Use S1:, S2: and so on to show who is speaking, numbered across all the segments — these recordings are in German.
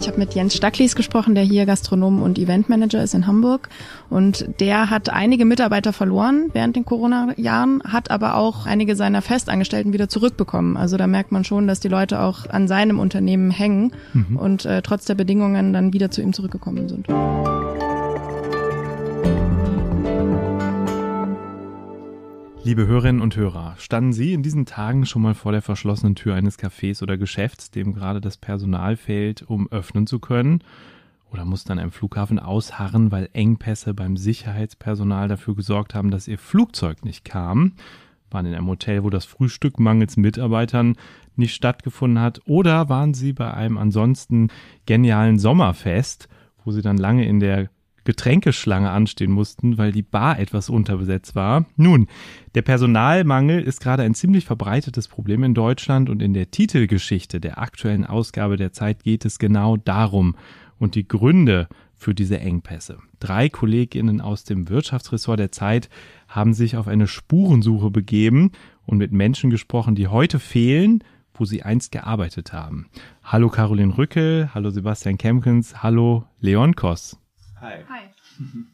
S1: Ich habe mit Jens Stacklis gesprochen, der hier Gastronom und Eventmanager ist in Hamburg. Und der hat einige Mitarbeiter verloren während den Corona-Jahren, hat aber auch einige seiner Festangestellten wieder zurückbekommen. Also da merkt man schon, dass die Leute auch an seinem Unternehmen hängen mhm. und äh, trotz der Bedingungen dann wieder zu ihm zurückgekommen sind.
S2: Liebe Hörerinnen und Hörer, standen Sie in diesen Tagen schon mal vor der verschlossenen Tür eines Cafés oder Geschäfts, dem gerade das Personal fehlt, um öffnen zu können? Oder mussten an einem Flughafen ausharren, weil Engpässe beim Sicherheitspersonal dafür gesorgt haben, dass Ihr Flugzeug nicht kam? Waren in einem Hotel, wo das Frühstück mangels Mitarbeitern nicht stattgefunden hat? Oder waren Sie bei einem ansonsten genialen Sommerfest, wo Sie dann lange in der Getränkeschlange anstehen mussten, weil die Bar etwas unterbesetzt war. Nun, der Personalmangel ist gerade ein ziemlich verbreitetes Problem in Deutschland und in der Titelgeschichte der aktuellen Ausgabe der Zeit geht es genau darum und die Gründe für diese Engpässe. Drei Kolleginnen aus dem Wirtschaftsressort der Zeit haben sich auf eine Spurensuche begeben und mit Menschen gesprochen, die heute fehlen, wo sie einst gearbeitet haben. Hallo Caroline Rückel, hallo Sebastian Kempkens, hallo Leon Koss. Hi. Hi.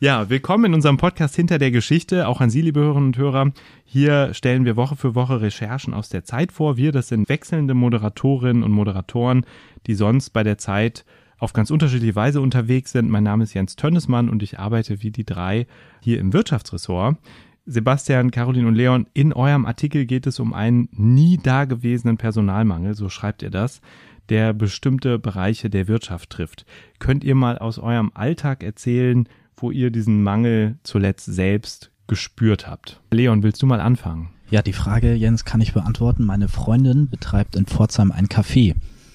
S2: Ja, willkommen in unserem Podcast Hinter der Geschichte. Auch an Sie, liebe Hörerinnen und Hörer. Hier stellen wir Woche für Woche Recherchen aus der Zeit vor. Wir, das sind wechselnde Moderatorinnen und Moderatoren, die sonst bei der Zeit auf ganz unterschiedliche Weise unterwegs sind. Mein Name ist Jens Tönnesmann und ich arbeite wie die drei hier im Wirtschaftsressort. Sebastian, Caroline und Leon, in eurem Artikel geht es um einen nie dagewesenen Personalmangel, so schreibt ihr das der bestimmte Bereiche der Wirtschaft trifft. Könnt ihr mal aus eurem Alltag erzählen, wo ihr diesen Mangel zuletzt selbst gespürt habt? Leon, willst du mal anfangen?
S3: Ja, die Frage, Jens, kann ich beantworten. Meine Freundin betreibt in Pforzheim ein Café.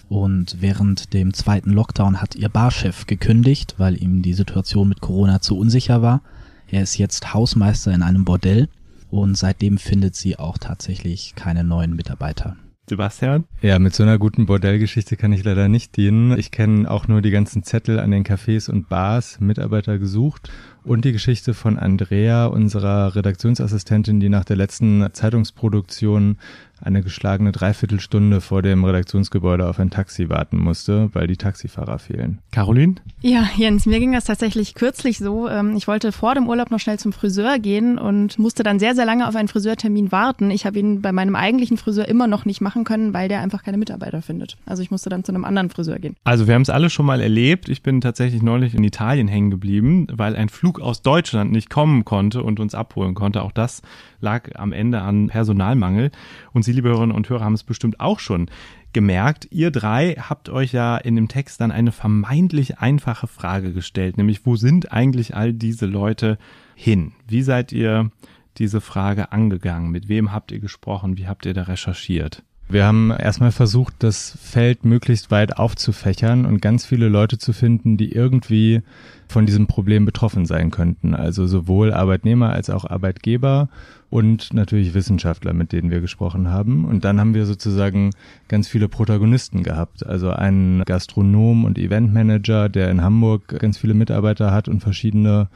S3: Und während dem zweiten Lockdown hat ihr Barchef gekündigt, weil ihm die Situation mit Corona zu unsicher war. Er ist jetzt Hausmeister in einem Bordell und seitdem findet sie auch tatsächlich keine neuen Mitarbeiter.
S2: Sebastian?
S4: Ja, mit so einer guten Bordellgeschichte kann ich leider nicht dienen. Ich kenne auch nur die ganzen Zettel an den Cafés und Bars, Mitarbeiter gesucht und die Geschichte von Andrea, unserer Redaktionsassistentin, die nach der letzten Zeitungsproduktion eine geschlagene Dreiviertelstunde vor dem Redaktionsgebäude auf ein Taxi warten musste, weil die Taxifahrer fehlen.
S2: Caroline?
S1: Ja, Jens, mir ging das tatsächlich kürzlich so. Ähm, ich wollte vor dem Urlaub noch schnell zum Friseur gehen und musste dann sehr, sehr lange auf einen Friseurtermin warten. Ich habe ihn bei meinem eigentlichen Friseur immer noch nicht machen können, weil der einfach keine Mitarbeiter findet. Also ich musste dann zu einem anderen Friseur gehen.
S2: Also wir haben es alle schon mal erlebt. Ich bin tatsächlich neulich in Italien hängen geblieben, weil ein Flug aus Deutschland nicht kommen konnte und uns abholen konnte. Auch das lag am Ende an Personalmangel. Und Sie, liebe Hörerinnen und Hörer, haben es bestimmt auch schon gemerkt. Ihr drei habt euch ja in dem Text dann eine vermeintlich einfache Frage gestellt, nämlich wo sind eigentlich all diese Leute hin? Wie seid ihr diese Frage angegangen? Mit wem habt ihr gesprochen? Wie habt ihr da recherchiert?
S4: Wir haben erstmal versucht, das Feld möglichst weit aufzufächern und ganz viele Leute zu finden, die irgendwie von diesem Problem betroffen sein könnten. Also sowohl Arbeitnehmer als auch Arbeitgeber und natürlich Wissenschaftler, mit denen wir gesprochen haben. Und dann haben wir sozusagen ganz viele Protagonisten gehabt. Also einen Gastronom und Eventmanager, der in Hamburg ganz viele Mitarbeiter hat und verschiedene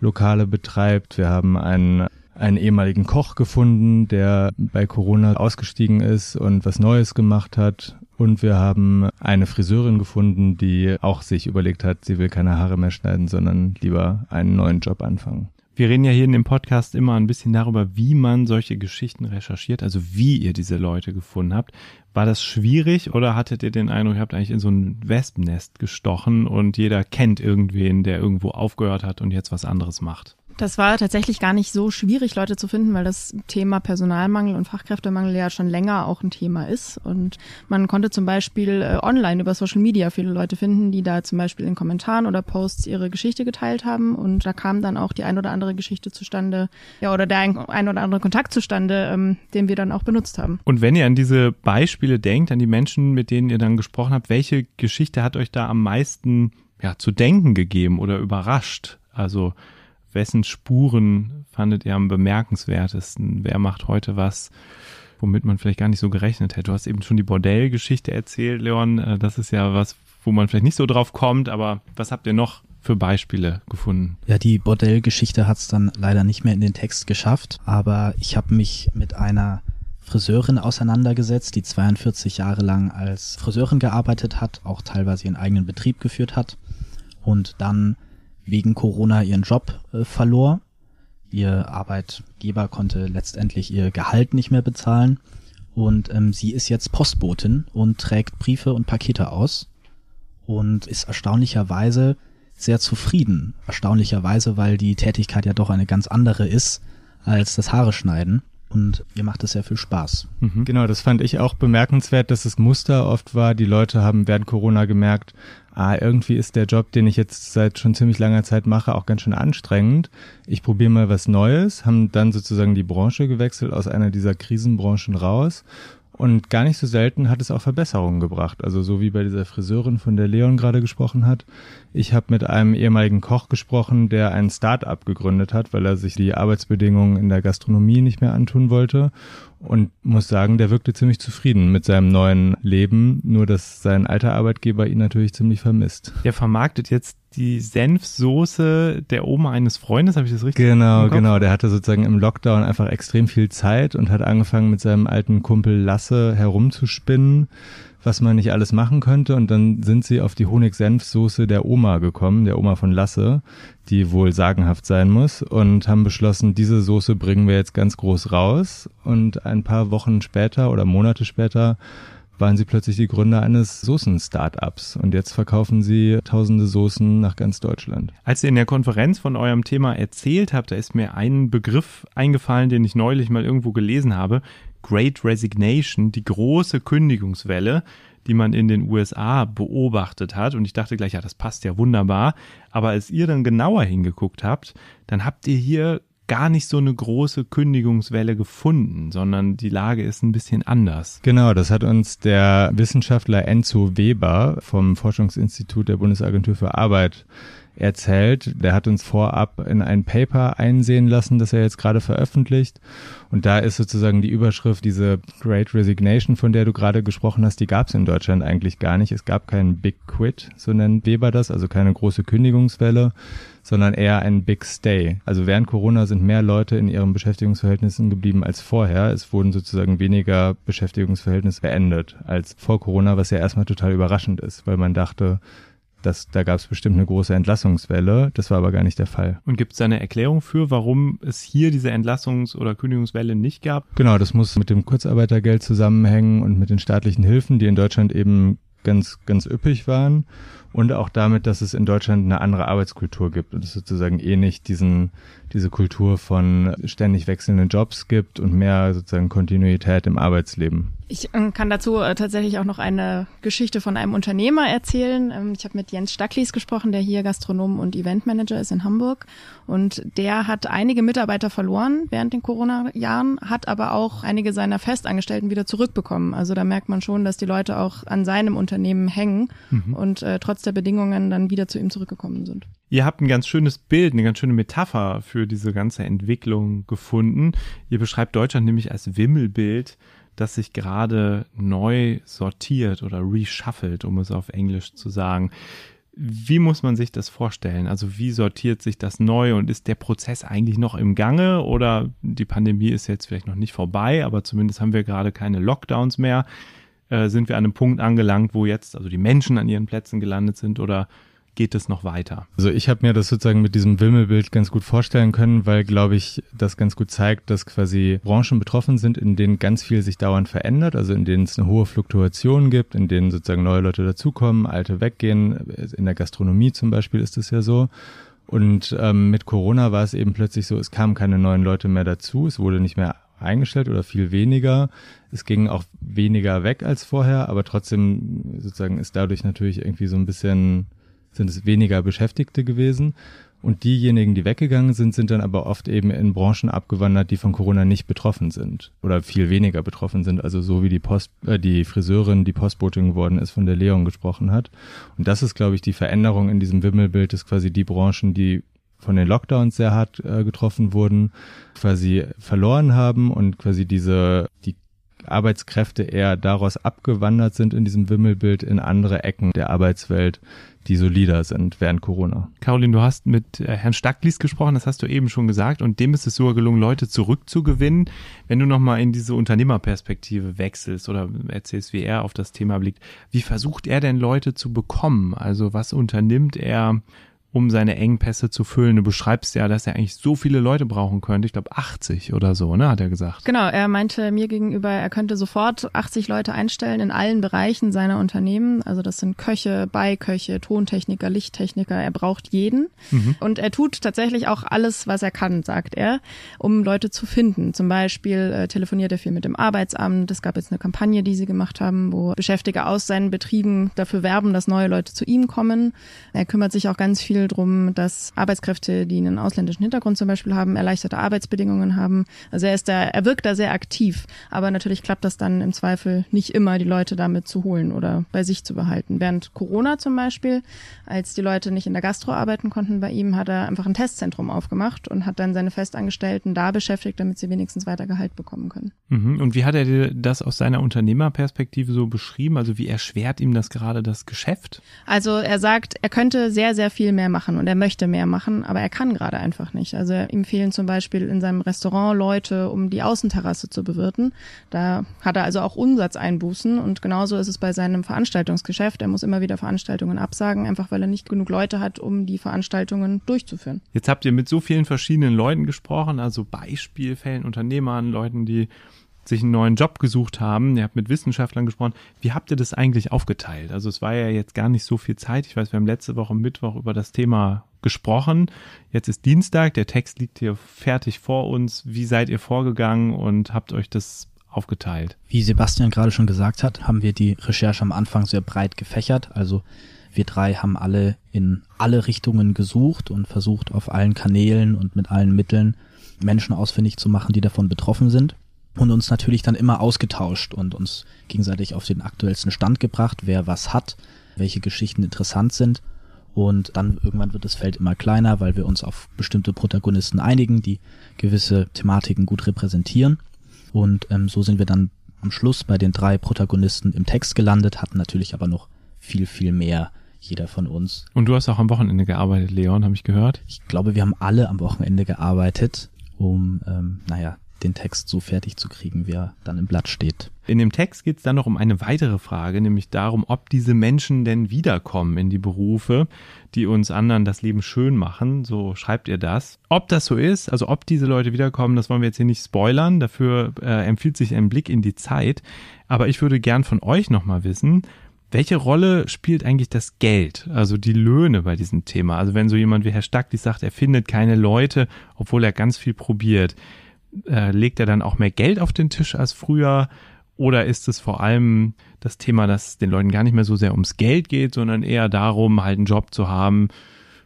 S4: Lokale betreibt. Wir haben einen einen ehemaligen Koch gefunden, der bei Corona ausgestiegen ist und was Neues gemacht hat. Und wir haben eine Friseurin gefunden, die auch sich überlegt hat, sie will keine Haare mehr schneiden, sondern lieber einen neuen Job anfangen.
S2: Wir reden ja hier in dem Podcast immer ein bisschen darüber, wie man solche Geschichten recherchiert, also wie ihr diese Leute gefunden habt. War das schwierig oder hattet ihr den Eindruck, ihr habt eigentlich in so ein Wespennest gestochen und jeder kennt irgendwen, der irgendwo aufgehört hat und jetzt was anderes macht?
S1: Das war tatsächlich gar nicht so schwierig, Leute zu finden, weil das Thema Personalmangel und Fachkräftemangel ja schon länger auch ein Thema ist. Und man konnte zum Beispiel äh, online über Social Media viele Leute finden, die da zum Beispiel in Kommentaren oder Posts ihre Geschichte geteilt haben. Und da kam dann auch die ein oder andere Geschichte zustande, ja, oder der ein, oder andere Kontakt zustande, ähm, den wir dann auch benutzt haben.
S2: Und wenn ihr an diese Beispiele denkt, an die Menschen, mit denen ihr dann gesprochen habt, welche Geschichte hat euch da am meisten ja, zu denken gegeben oder überrascht? Also wessen Spuren fandet ihr am bemerkenswertesten? Wer macht heute was, womit man vielleicht gar nicht so gerechnet hätte? Du hast eben schon die Bordellgeschichte erzählt, Leon. Äh, das ist ja was, wo man vielleicht nicht so drauf kommt, aber was habt ihr noch für Beispiele gefunden?
S3: Ja, die Bordellgeschichte hat es dann leider nicht mehr in den Text geschafft, aber ich habe mich mit einer Friseurin auseinandergesetzt, die 42 Jahre lang als Friseurin gearbeitet hat, auch teilweise ihren eigenen Betrieb geführt hat und dann wegen Corona ihren Job äh, verlor. Ihr Arbeitgeber konnte letztendlich ihr Gehalt nicht mehr bezahlen und ähm, sie ist jetzt Postbotin und trägt Briefe und Pakete aus und ist erstaunlicherweise sehr zufrieden. Erstaunlicherweise, weil die Tätigkeit ja doch eine ganz andere ist als das Haare schneiden und ihr macht es sehr viel Spaß.
S4: Mhm. Genau, das fand ich auch bemerkenswert, dass es Muster oft war. Die Leute haben während Corona gemerkt, ah, irgendwie ist der Job, den ich jetzt seit schon ziemlich langer Zeit mache, auch ganz schön anstrengend. Ich probiere mal was Neues, haben dann sozusagen die Branche gewechselt aus einer dieser Krisenbranchen raus und gar nicht so selten hat es auch Verbesserungen gebracht. Also so wie bei dieser Friseurin, von der Leon gerade gesprochen hat. Ich habe mit einem ehemaligen Koch gesprochen, der ein Start-up gegründet hat, weil er sich die Arbeitsbedingungen in der Gastronomie nicht mehr antun wollte und muss sagen, der wirkte ziemlich zufrieden mit seinem neuen Leben, nur dass sein alter Arbeitgeber ihn natürlich ziemlich vermisst.
S2: Der vermarktet jetzt die Senfsoße der Oma eines Freundes, habe ich das richtig
S4: Genau, genau. Der hatte sozusagen im Lockdown einfach extrem viel Zeit und hat angefangen mit seinem alten Kumpel Lasse herumzuspinnen was man nicht alles machen könnte. Und dann sind sie auf die Honig-Senf-Soße der Oma gekommen, der Oma von Lasse, die wohl sagenhaft sein muss, und haben beschlossen, diese Soße bringen wir jetzt ganz groß raus. Und ein paar Wochen später oder Monate später waren sie plötzlich die Gründer eines Soßen-Startups und jetzt verkaufen sie tausende Soßen nach ganz Deutschland.
S2: Als ihr in der Konferenz von eurem Thema erzählt habt, da ist mir ein Begriff eingefallen, den ich neulich mal irgendwo gelesen habe. Great Resignation, die große Kündigungswelle, die man in den USA beobachtet hat. Und ich dachte gleich, ja, das passt ja wunderbar. Aber als ihr dann genauer hingeguckt habt, dann habt ihr hier gar nicht so eine große Kündigungswelle gefunden, sondern die Lage ist ein bisschen anders.
S4: Genau, das hat uns der Wissenschaftler Enzo Weber vom Forschungsinstitut der Bundesagentur für Arbeit erzählt. Der hat uns vorab in ein Paper einsehen lassen, das er jetzt gerade veröffentlicht. Und da ist sozusagen die Überschrift, diese Great Resignation, von der du gerade gesprochen hast, die gab es in Deutschland eigentlich gar nicht. Es gab keinen Big Quit, so nennt Weber das, also keine große Kündigungswelle, sondern eher ein Big Stay. Also während Corona sind mehr Leute in ihren Beschäftigungsverhältnissen geblieben als vorher. Es wurden sozusagen weniger Beschäftigungsverhältnisse beendet als vor Corona, was ja erstmal total überraschend ist, weil man dachte, das, da gab es bestimmt eine große Entlassungswelle. Das war aber gar nicht der Fall.
S2: Und gibt es da eine Erklärung für, warum es hier diese Entlassungs- oder Kündigungswelle nicht gab?
S4: Genau, das muss mit dem Kurzarbeitergeld zusammenhängen und mit den staatlichen Hilfen, die in Deutschland eben ganz, ganz üppig waren. Und auch damit, dass es in Deutschland eine andere Arbeitskultur gibt und es sozusagen eh nicht diesen diese Kultur von ständig wechselnden Jobs gibt und mehr sozusagen Kontinuität im Arbeitsleben.
S1: Ich äh, kann dazu äh, tatsächlich auch noch eine Geschichte von einem Unternehmer erzählen. Ähm, ich habe mit Jens Stacklis gesprochen, der hier Gastronom und Eventmanager ist in Hamburg. Und der hat einige Mitarbeiter verloren während den Corona-Jahren, hat aber auch einige seiner Festangestellten wieder zurückbekommen. Also da merkt man schon, dass die Leute auch an seinem Unternehmen hängen mhm. und äh, trotz der Bedingungen dann wieder zu ihm zurückgekommen sind.
S2: Ihr habt ein ganz schönes Bild, eine ganz schöne Metapher für diese ganze Entwicklung gefunden. Ihr beschreibt Deutschland nämlich als Wimmelbild, das sich gerade neu sortiert oder reshuffelt, um es auf Englisch zu sagen. Wie muss man sich das vorstellen? Also wie sortiert sich das neu und ist der Prozess eigentlich noch im Gange oder die Pandemie ist jetzt vielleicht noch nicht vorbei, aber zumindest haben wir gerade keine Lockdowns mehr. Äh, sind wir an einem Punkt angelangt, wo jetzt also die Menschen an ihren Plätzen gelandet sind oder geht es noch weiter?
S4: Also ich habe mir das sozusagen mit diesem Wimmelbild ganz gut vorstellen können, weil, glaube ich, das ganz gut zeigt, dass quasi Branchen betroffen sind, in denen ganz viel sich dauernd verändert, also in denen es eine hohe Fluktuation gibt, in denen sozusagen neue Leute dazukommen, alte weggehen. In der Gastronomie zum Beispiel ist es ja so. Und ähm, mit Corona war es eben plötzlich so, es kamen keine neuen Leute mehr dazu, es wurde nicht mehr eingestellt oder viel weniger. Es ging auch weniger weg als vorher, aber trotzdem sozusagen ist dadurch natürlich irgendwie so ein bisschen sind es weniger Beschäftigte gewesen. Und diejenigen, die weggegangen sind, sind dann aber oft eben in Branchen abgewandert, die von Corona nicht betroffen sind oder viel weniger betroffen sind. Also so wie die Post, äh, die Friseurin, die Postbotin geworden ist, von der Leon gesprochen hat. Und das ist, glaube ich, die Veränderung in diesem Wimmelbild, dass quasi die Branchen, die von den Lockdowns sehr hart äh, getroffen wurden, quasi verloren haben und quasi diese, die Arbeitskräfte eher daraus abgewandert sind in diesem Wimmelbild in andere Ecken der Arbeitswelt, die solider sind während Corona.
S2: Caroline, du hast mit äh, Herrn Stacklis gesprochen, das hast du eben schon gesagt, und dem ist es sogar gelungen, Leute zurückzugewinnen. Wenn du nochmal in diese Unternehmerperspektive wechselst oder erzählst, wie er auf das Thema blickt, wie versucht er denn Leute zu bekommen? Also was unternimmt er, um seine Engpässe zu füllen. Du beschreibst ja, dass er eigentlich so viele Leute brauchen könnte. Ich glaube 80 oder so, ne, hat er gesagt.
S1: Genau, er meinte mir gegenüber, er könnte sofort 80 Leute einstellen in allen Bereichen seiner Unternehmen. Also das sind Köche, Beiköche, Tontechniker, Lichttechniker. Er braucht jeden. Mhm. Und er tut tatsächlich auch alles, was er kann, sagt er, um Leute zu finden. Zum Beispiel äh, telefoniert er viel mit dem Arbeitsamt. Es gab jetzt eine Kampagne, die sie gemacht haben, wo Beschäftigte aus seinen Betrieben dafür werben, dass neue Leute zu ihm kommen. Er kümmert sich auch ganz viel viel drum, dass Arbeitskräfte, die einen ausländischen Hintergrund zum Beispiel haben, erleichterte Arbeitsbedingungen haben. Also er ist da, er wirkt da sehr aktiv. Aber natürlich klappt das dann im Zweifel nicht immer, die Leute damit zu holen oder bei sich zu behalten. Während Corona zum Beispiel, als die Leute nicht in der Gastro arbeiten konnten bei ihm, hat er einfach ein Testzentrum aufgemacht und hat dann seine Festangestellten da beschäftigt, damit sie wenigstens weiter Gehalt bekommen können.
S2: Mhm. Und wie hat er dir das aus seiner Unternehmerperspektive so beschrieben? Also wie erschwert ihm das gerade das Geschäft?
S1: Also er sagt, er könnte sehr, sehr viel mehr machen und er möchte mehr machen, aber er kann gerade einfach nicht. Also ihm fehlen zum Beispiel in seinem Restaurant Leute, um die Außenterrasse zu bewirten. Da hat er also auch Umsatzeinbußen und genauso ist es bei seinem Veranstaltungsgeschäft. Er muss immer wieder Veranstaltungen absagen, einfach weil er nicht genug Leute hat, um die Veranstaltungen durchzuführen.
S2: Jetzt habt ihr mit so vielen verschiedenen Leuten gesprochen, also Beispielfällen, Unternehmern, Leuten, die sich einen neuen Job gesucht haben. Ihr habt mit Wissenschaftlern gesprochen. Wie habt ihr das eigentlich aufgeteilt? Also es war ja jetzt gar nicht so viel Zeit. Ich weiß, wir haben letzte Woche Mittwoch über das Thema gesprochen. Jetzt ist Dienstag, der Text liegt hier fertig vor uns. Wie seid ihr vorgegangen und habt euch das aufgeteilt?
S3: Wie Sebastian gerade schon gesagt hat, haben wir die Recherche am Anfang sehr breit gefächert. Also wir drei haben alle in alle Richtungen gesucht und versucht auf allen Kanälen und mit allen Mitteln Menschen ausfindig zu machen, die davon betroffen sind und uns natürlich dann immer ausgetauscht und uns gegenseitig auf den aktuellsten Stand gebracht, wer was hat, welche Geschichten interessant sind. Und dann irgendwann wird das Feld immer kleiner, weil wir uns auf bestimmte Protagonisten einigen, die gewisse Thematiken gut repräsentieren. Und ähm, so sind wir dann am Schluss bei den drei Protagonisten im Text gelandet, hatten natürlich aber noch viel, viel mehr jeder von uns.
S2: Und du hast auch am Wochenende gearbeitet, Leon, habe ich gehört?
S3: Ich glaube, wir haben alle am Wochenende gearbeitet, um, ähm, naja, den Text so fertig zu kriegen, wie er dann im Blatt steht.
S2: In dem Text geht es dann noch um eine weitere Frage, nämlich darum, ob diese Menschen denn wiederkommen in die Berufe, die uns anderen das Leben schön machen. So schreibt ihr das. Ob das so ist, also ob diese Leute wiederkommen, das wollen wir jetzt hier nicht spoilern. Dafür äh, empfiehlt sich ein Blick in die Zeit. Aber ich würde gern von euch nochmal wissen, welche Rolle spielt eigentlich das Geld, also die Löhne bei diesem Thema? Also wenn so jemand wie Herr Stacklich sagt, er findet keine Leute, obwohl er ganz viel probiert äh, legt er dann auch mehr Geld auf den Tisch als früher? Oder ist es vor allem das Thema, dass den Leuten gar nicht mehr so sehr ums Geld geht, sondern eher darum, halt einen Job zu haben,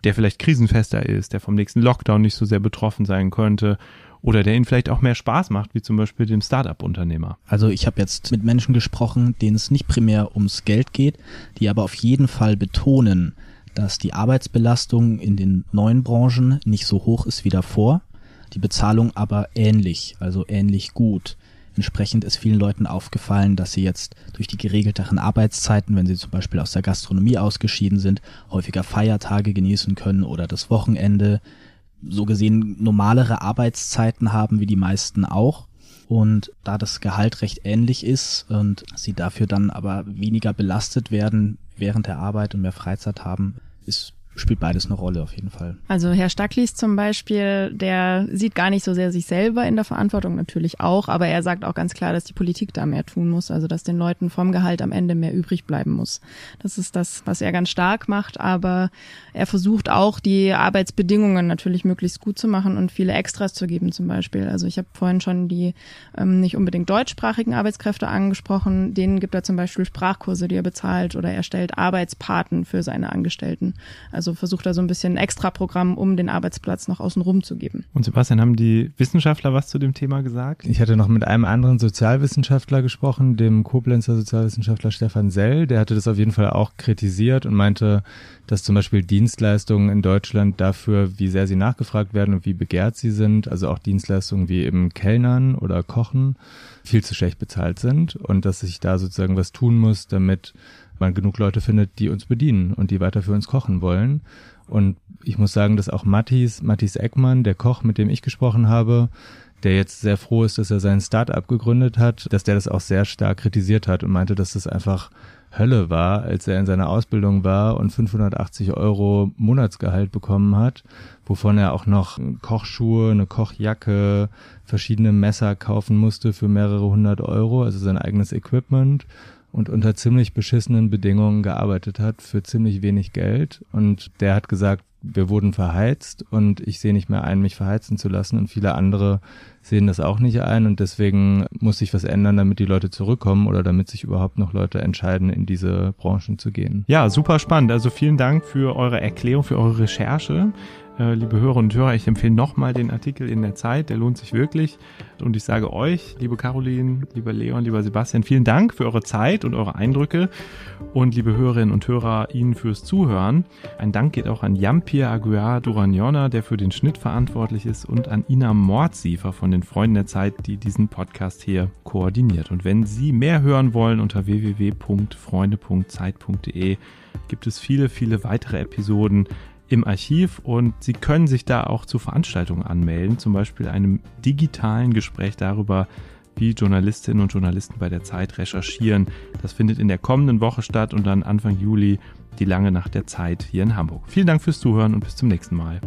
S2: der vielleicht krisenfester ist, der vom nächsten Lockdown nicht so sehr betroffen sein könnte oder der ihnen vielleicht auch mehr Spaß macht, wie zum Beispiel dem Startup-Unternehmer.
S3: Also ich habe jetzt mit Menschen gesprochen, denen es nicht primär ums Geld geht, die aber auf jeden Fall betonen, dass die Arbeitsbelastung in den neuen Branchen nicht so hoch ist wie davor die Bezahlung aber ähnlich, also ähnlich gut. Entsprechend ist vielen Leuten aufgefallen, dass sie jetzt durch die geregelteren Arbeitszeiten, wenn sie zum Beispiel aus der Gastronomie ausgeschieden sind, häufiger Feiertage genießen können oder das Wochenende, so gesehen normalere Arbeitszeiten haben wie die meisten auch. Und da das Gehalt recht ähnlich ist und sie dafür dann aber weniger belastet werden während der Arbeit und mehr Freizeit haben, ist spielt beides eine Rolle auf jeden Fall.
S1: Also Herr Stacklis zum Beispiel, der sieht gar nicht so sehr sich selber in der Verantwortung, natürlich auch, aber er sagt auch ganz klar, dass die Politik da mehr tun muss, also dass den Leuten vom Gehalt am Ende mehr übrig bleiben muss. Das ist das, was er ganz stark macht, aber er versucht auch die Arbeitsbedingungen natürlich möglichst gut zu machen und viele Extras zu geben zum Beispiel. Also ich habe vorhin schon die ähm, nicht unbedingt deutschsprachigen Arbeitskräfte angesprochen, denen gibt er zum Beispiel Sprachkurse, die er bezahlt oder er stellt Arbeitspaten für seine Angestellten. Also Also versucht da so ein bisschen ein Extraprogramm, um den Arbeitsplatz noch außen rum zu geben.
S2: Und Sebastian, haben die Wissenschaftler was zu dem Thema gesagt?
S4: Ich hatte noch mit einem anderen Sozialwissenschaftler gesprochen, dem Koblenzer Sozialwissenschaftler Stefan Sell. Der hatte das auf jeden Fall auch kritisiert und meinte, dass zum Beispiel Dienstleistungen in Deutschland dafür, wie sehr sie nachgefragt werden und wie begehrt sie sind, also auch Dienstleistungen wie eben Kellnern oder Kochen, viel zu schlecht bezahlt sind und dass sich da sozusagen was tun muss, damit man genug Leute findet, die uns bedienen und die weiter für uns kochen wollen. Und ich muss sagen, dass auch Mattis, Mattis Eckmann, der Koch, mit dem ich gesprochen habe, der jetzt sehr froh ist, dass er sein Start-up gegründet hat, dass der das auch sehr stark kritisiert hat und meinte, dass das einfach Hölle war, als er in seiner Ausbildung war und 580 Euro Monatsgehalt bekommen hat, wovon er auch noch Kochschuhe, eine Kochjacke, verschiedene Messer kaufen musste für mehrere hundert Euro, also sein eigenes Equipment und unter ziemlich beschissenen Bedingungen gearbeitet hat für ziemlich wenig Geld. Und der hat gesagt, wir wurden verheizt und ich sehe nicht mehr ein, mich verheizen zu lassen. Und viele andere sehen das auch nicht ein. Und deswegen muss sich was ändern, damit die Leute zurückkommen oder damit sich überhaupt noch Leute entscheiden, in diese Branchen zu gehen.
S2: Ja, super spannend. Also vielen Dank für eure Erklärung, für eure Recherche. Äh, liebe Hörer und Hörer, ich empfehle nochmal den Artikel in der Zeit, der lohnt sich wirklich. Und ich sage euch, liebe Caroline, lieber Leon, lieber Sebastian, vielen Dank für eure Zeit und eure Eindrücke. Und liebe Hörerinnen und Hörer, Ihnen fürs Zuhören. Ein Dank geht auch an Jampir Aguiar Duraniona, der für den Schnitt verantwortlich ist, und an Ina Mordsiefer von den Freunden der Zeit, die diesen Podcast hier koordiniert. Und wenn Sie mehr hören wollen, unter www.freunde.zeit.de gibt es viele, viele weitere Episoden im Archiv und Sie können sich da auch zu Veranstaltungen anmelden, zum Beispiel einem digitalen Gespräch darüber, wie Journalistinnen und Journalisten bei der Zeit recherchieren. Das findet in der kommenden Woche statt und dann Anfang Juli die lange Nacht der Zeit hier in Hamburg. Vielen Dank fürs Zuhören und bis zum nächsten Mal.